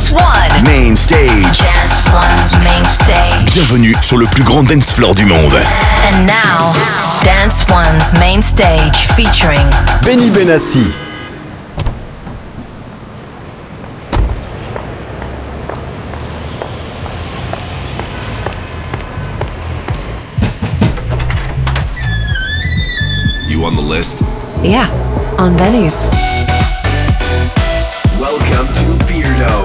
Dance Main Stage Dance One's Main Stage Bienvenue sur le plus grand dance floor du monde And now Dance One's Main Stage featuring Benny Benassi You on the list? Yeah, on Benny's. Welcome to Beardo.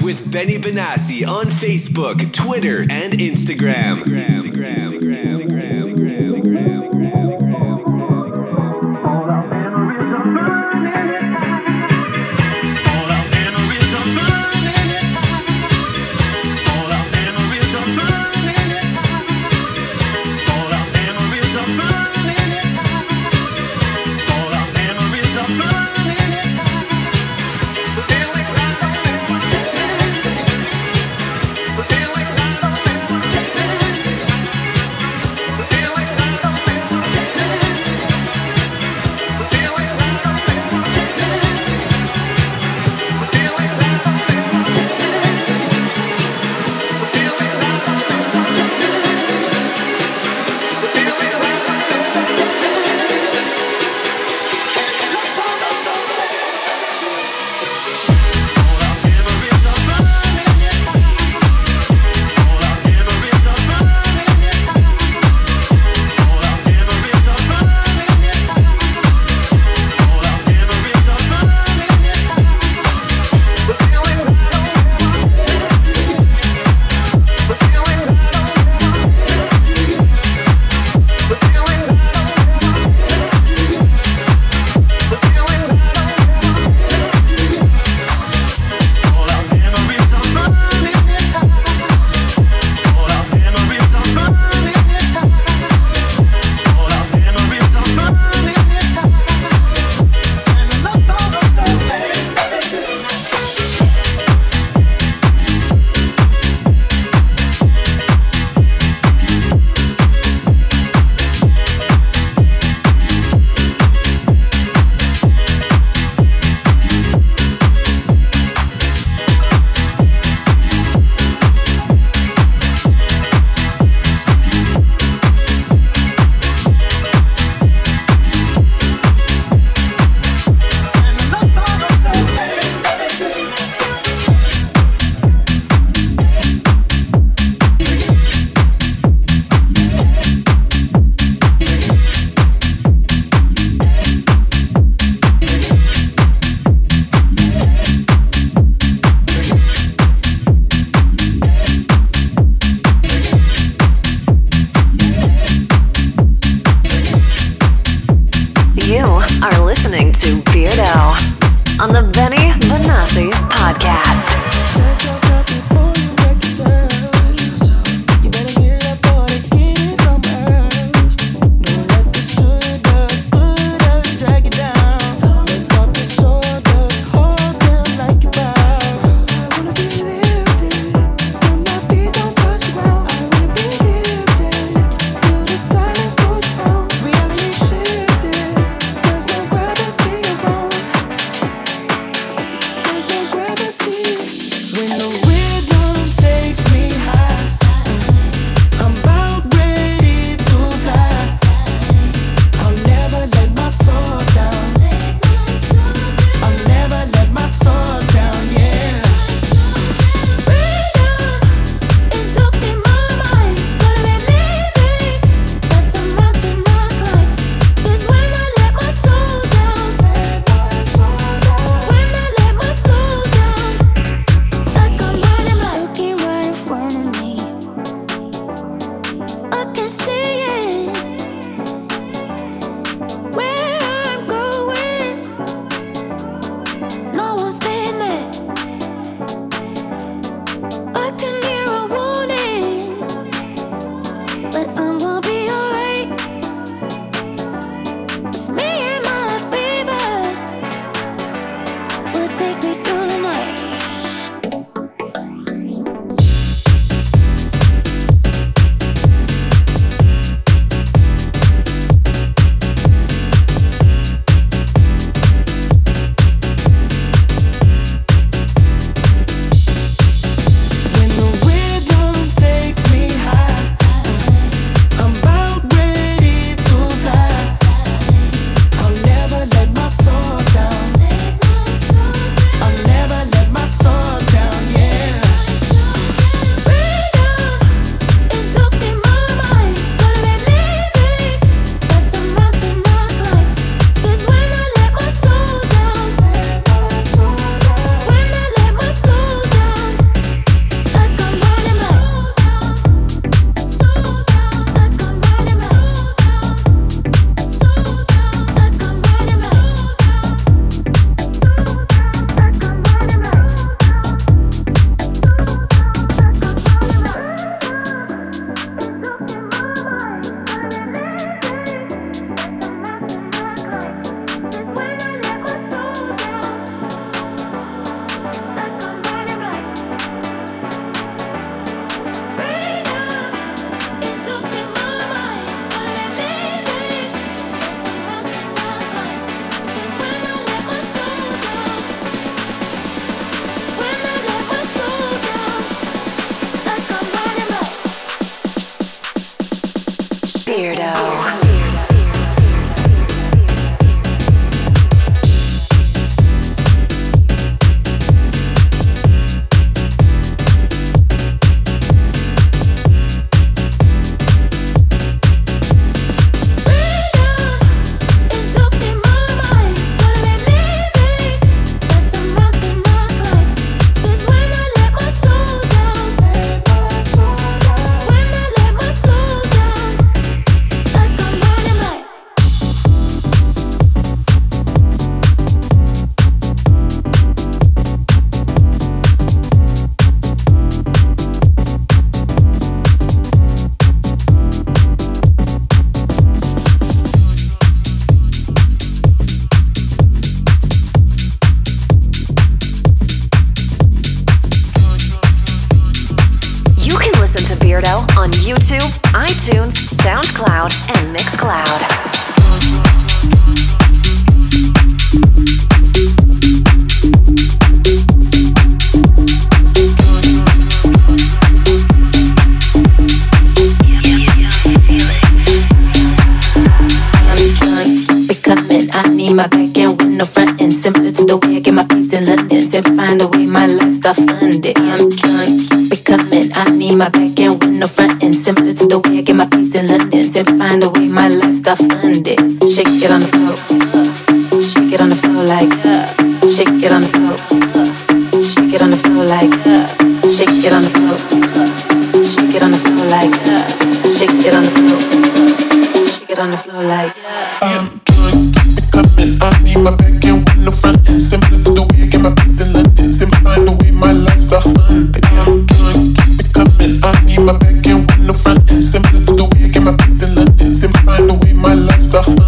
With Benny Benassi on Facebook, Twitter, and Instagram. Instagram.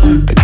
En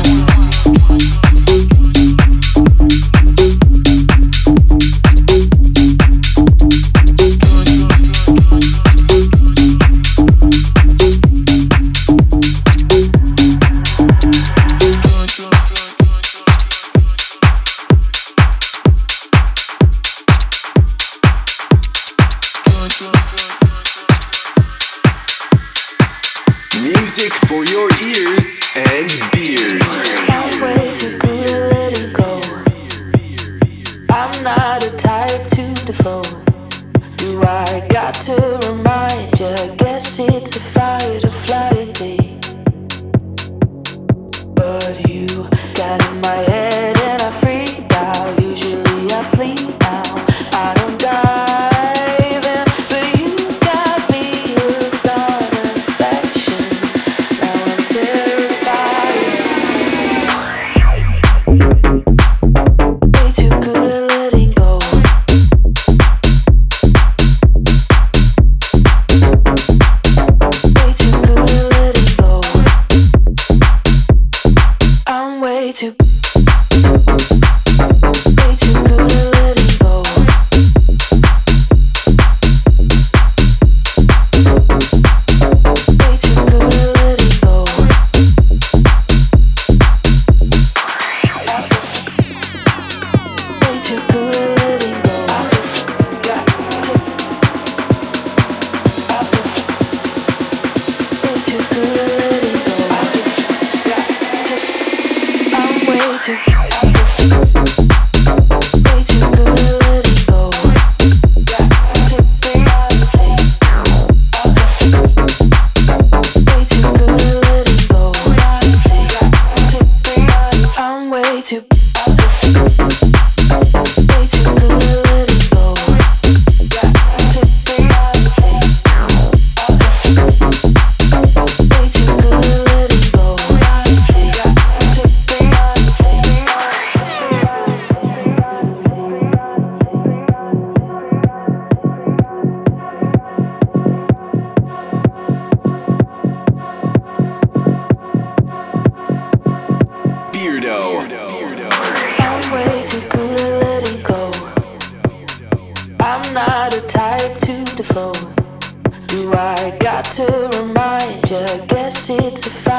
to. Beardo. I'm way too good at letting go. I'm not a type to default. Do I got to remind you? Guess it's a fact.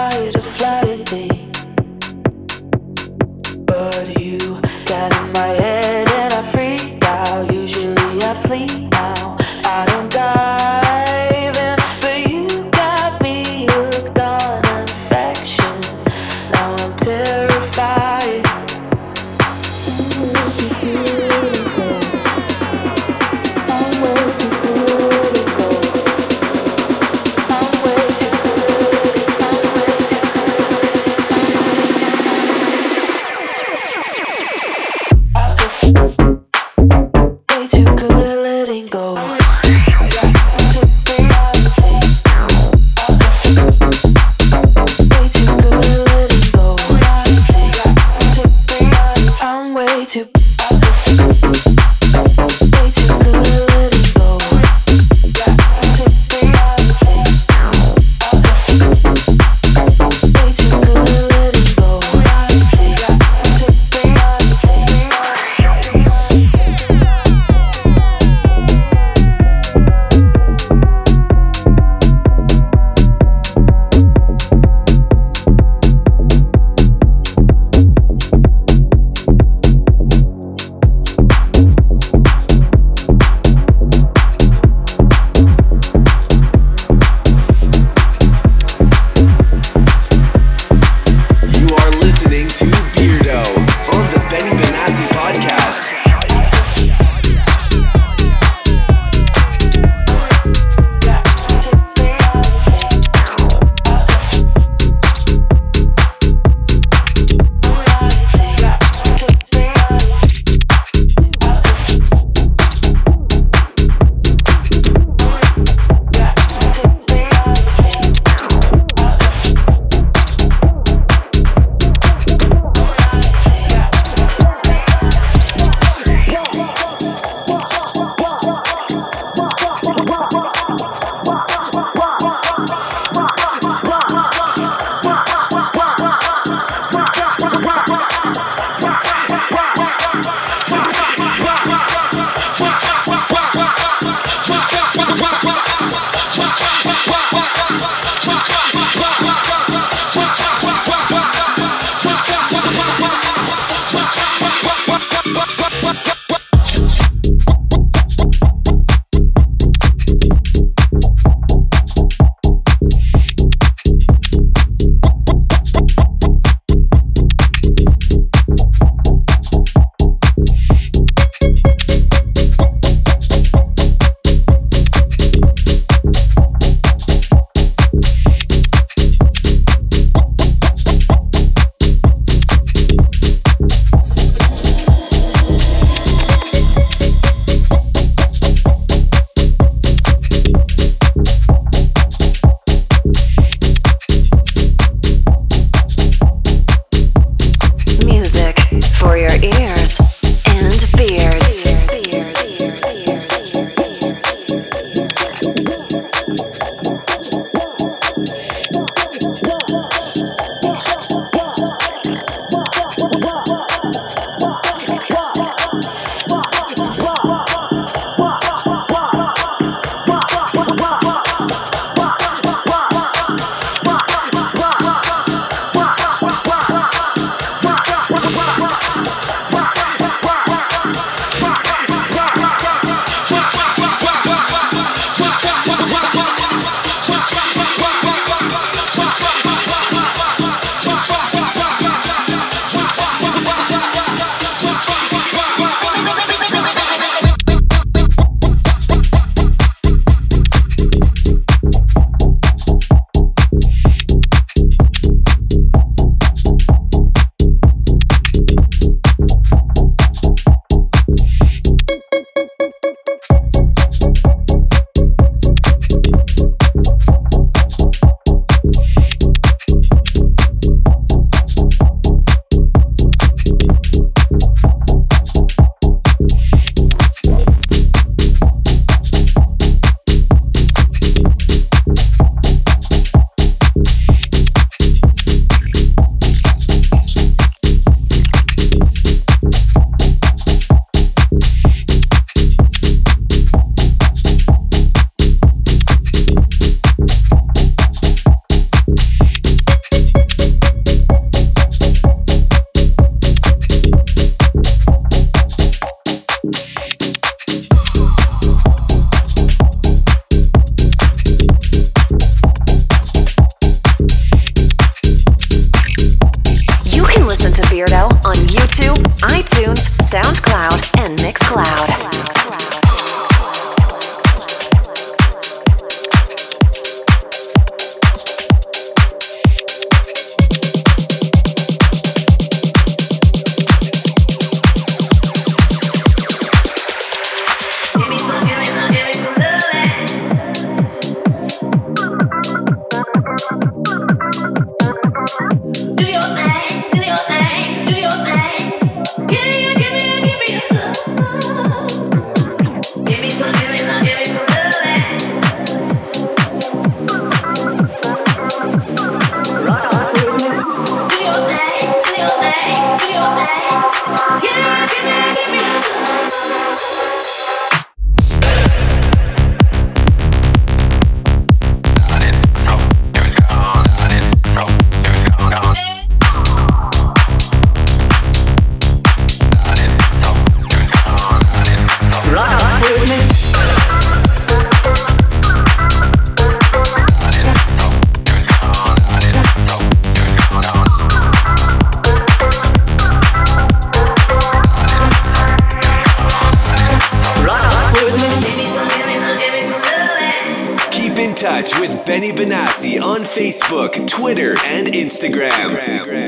Facebook, Twitter, and Instagram. Give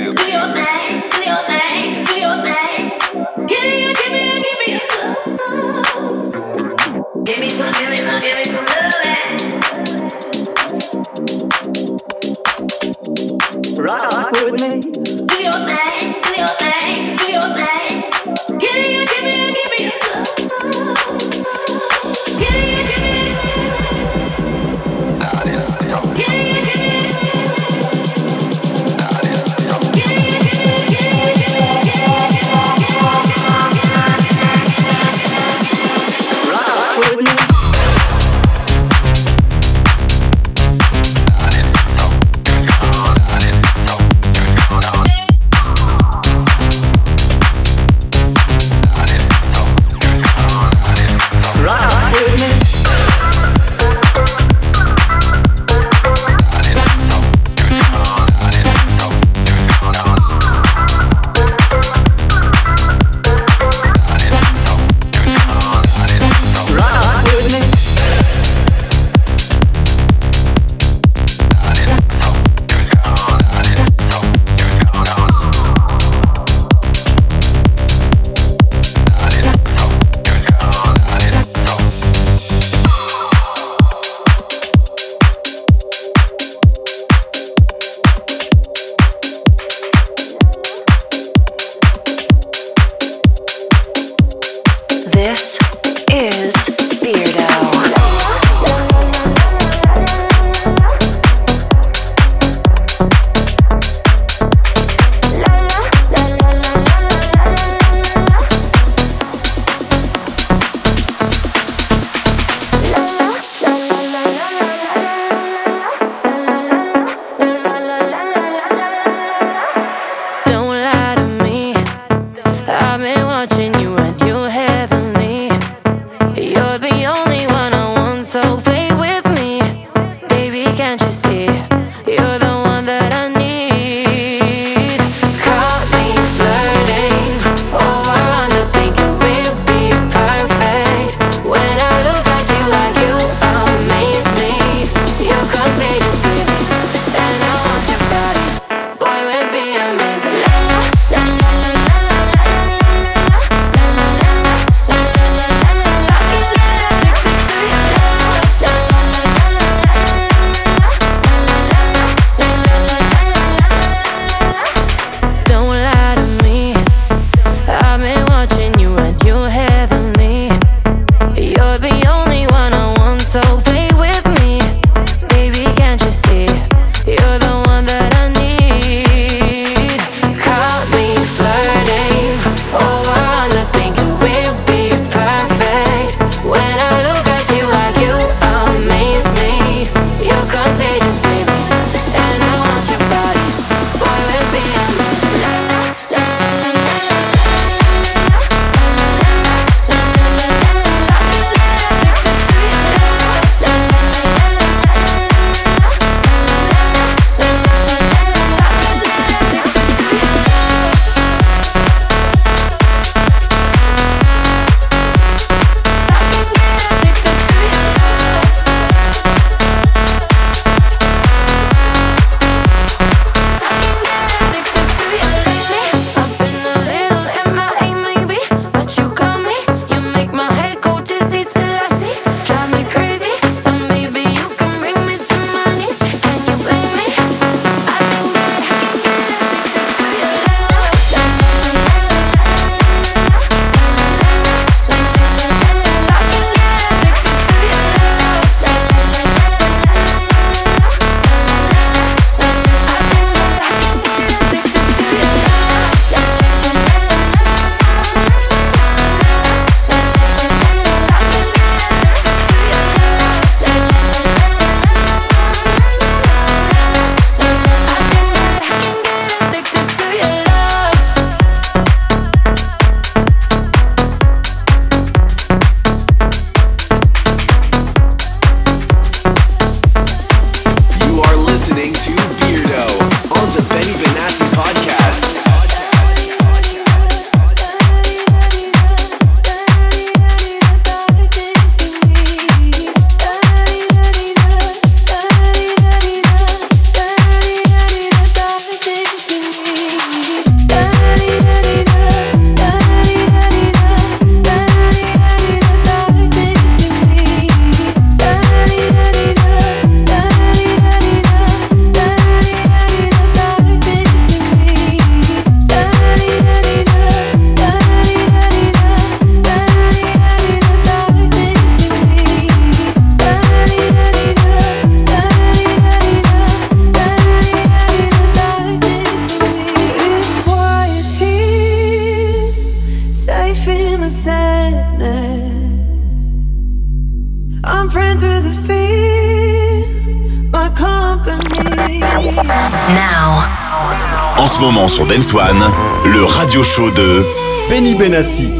Benassi.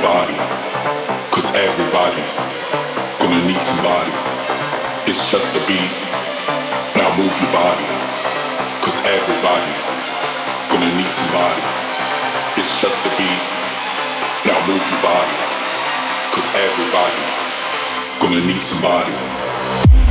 body, cause everybody's gonna need somebody. It's just a beat, now move your body, cause everybody's gonna need somebody. It's just a beat, now move your body, cause everybody's gonna need somebody.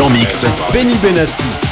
en mix, Benny Benassi.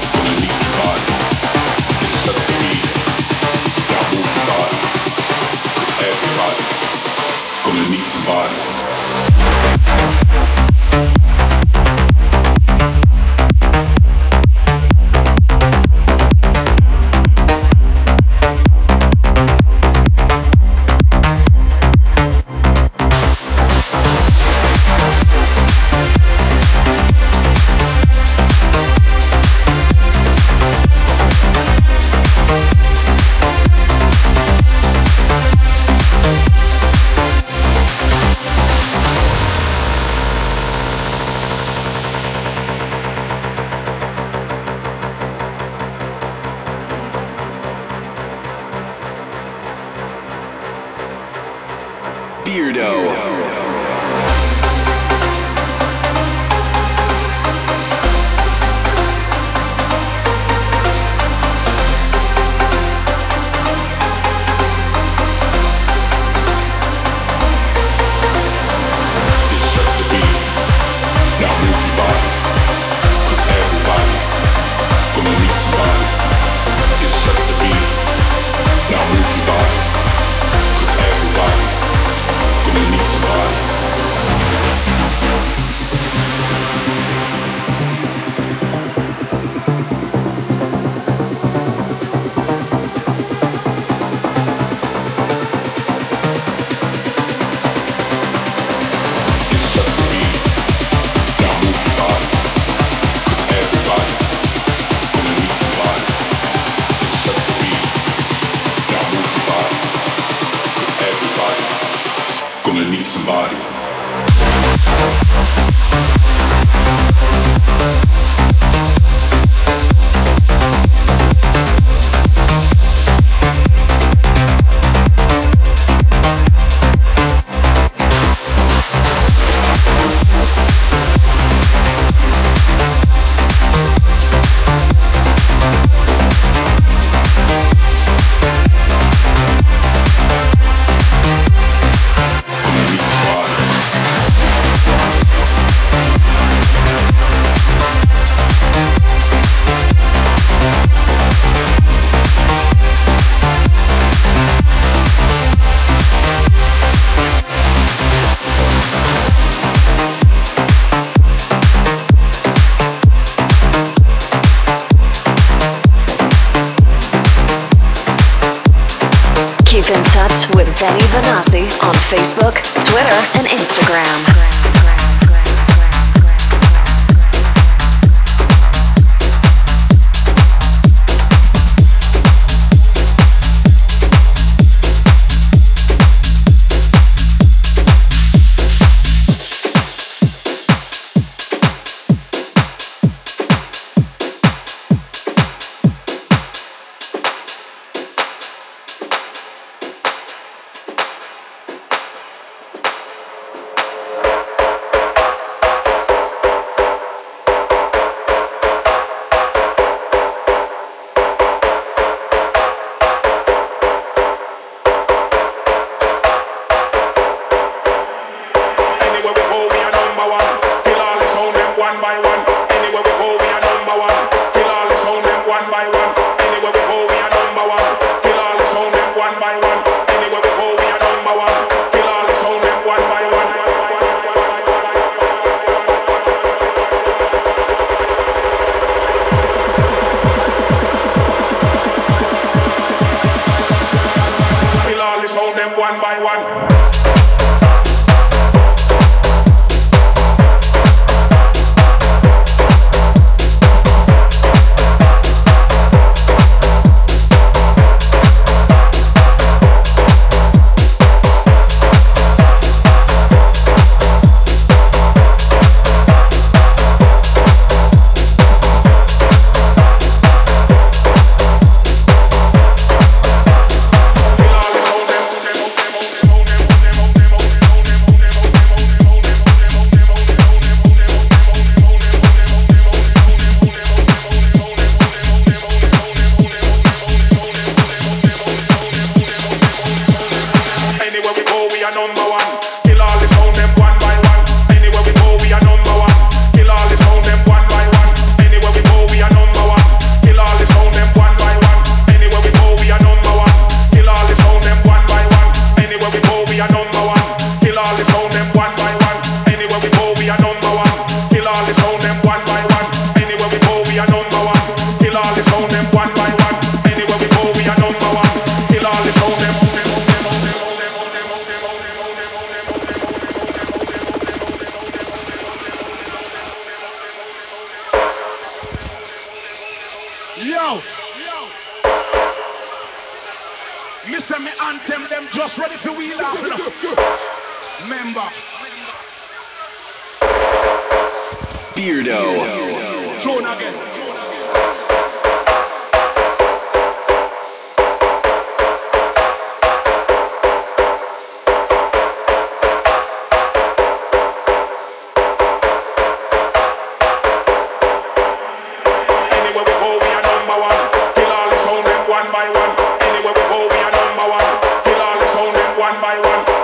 One by one.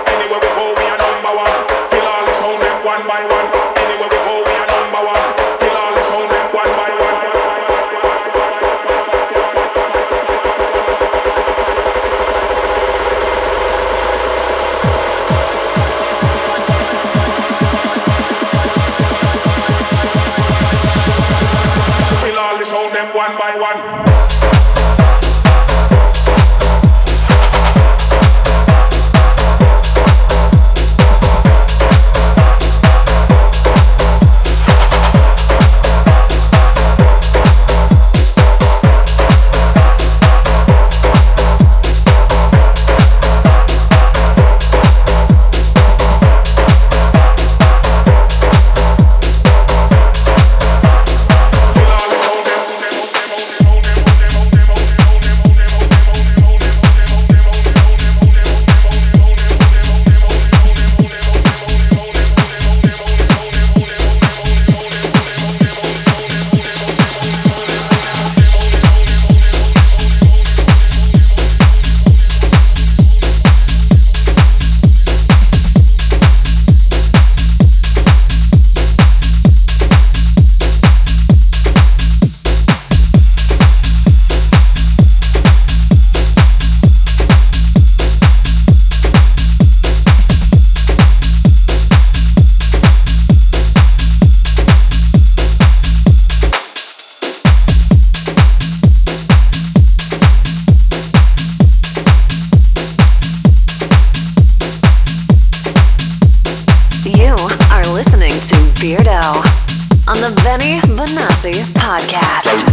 Podcast.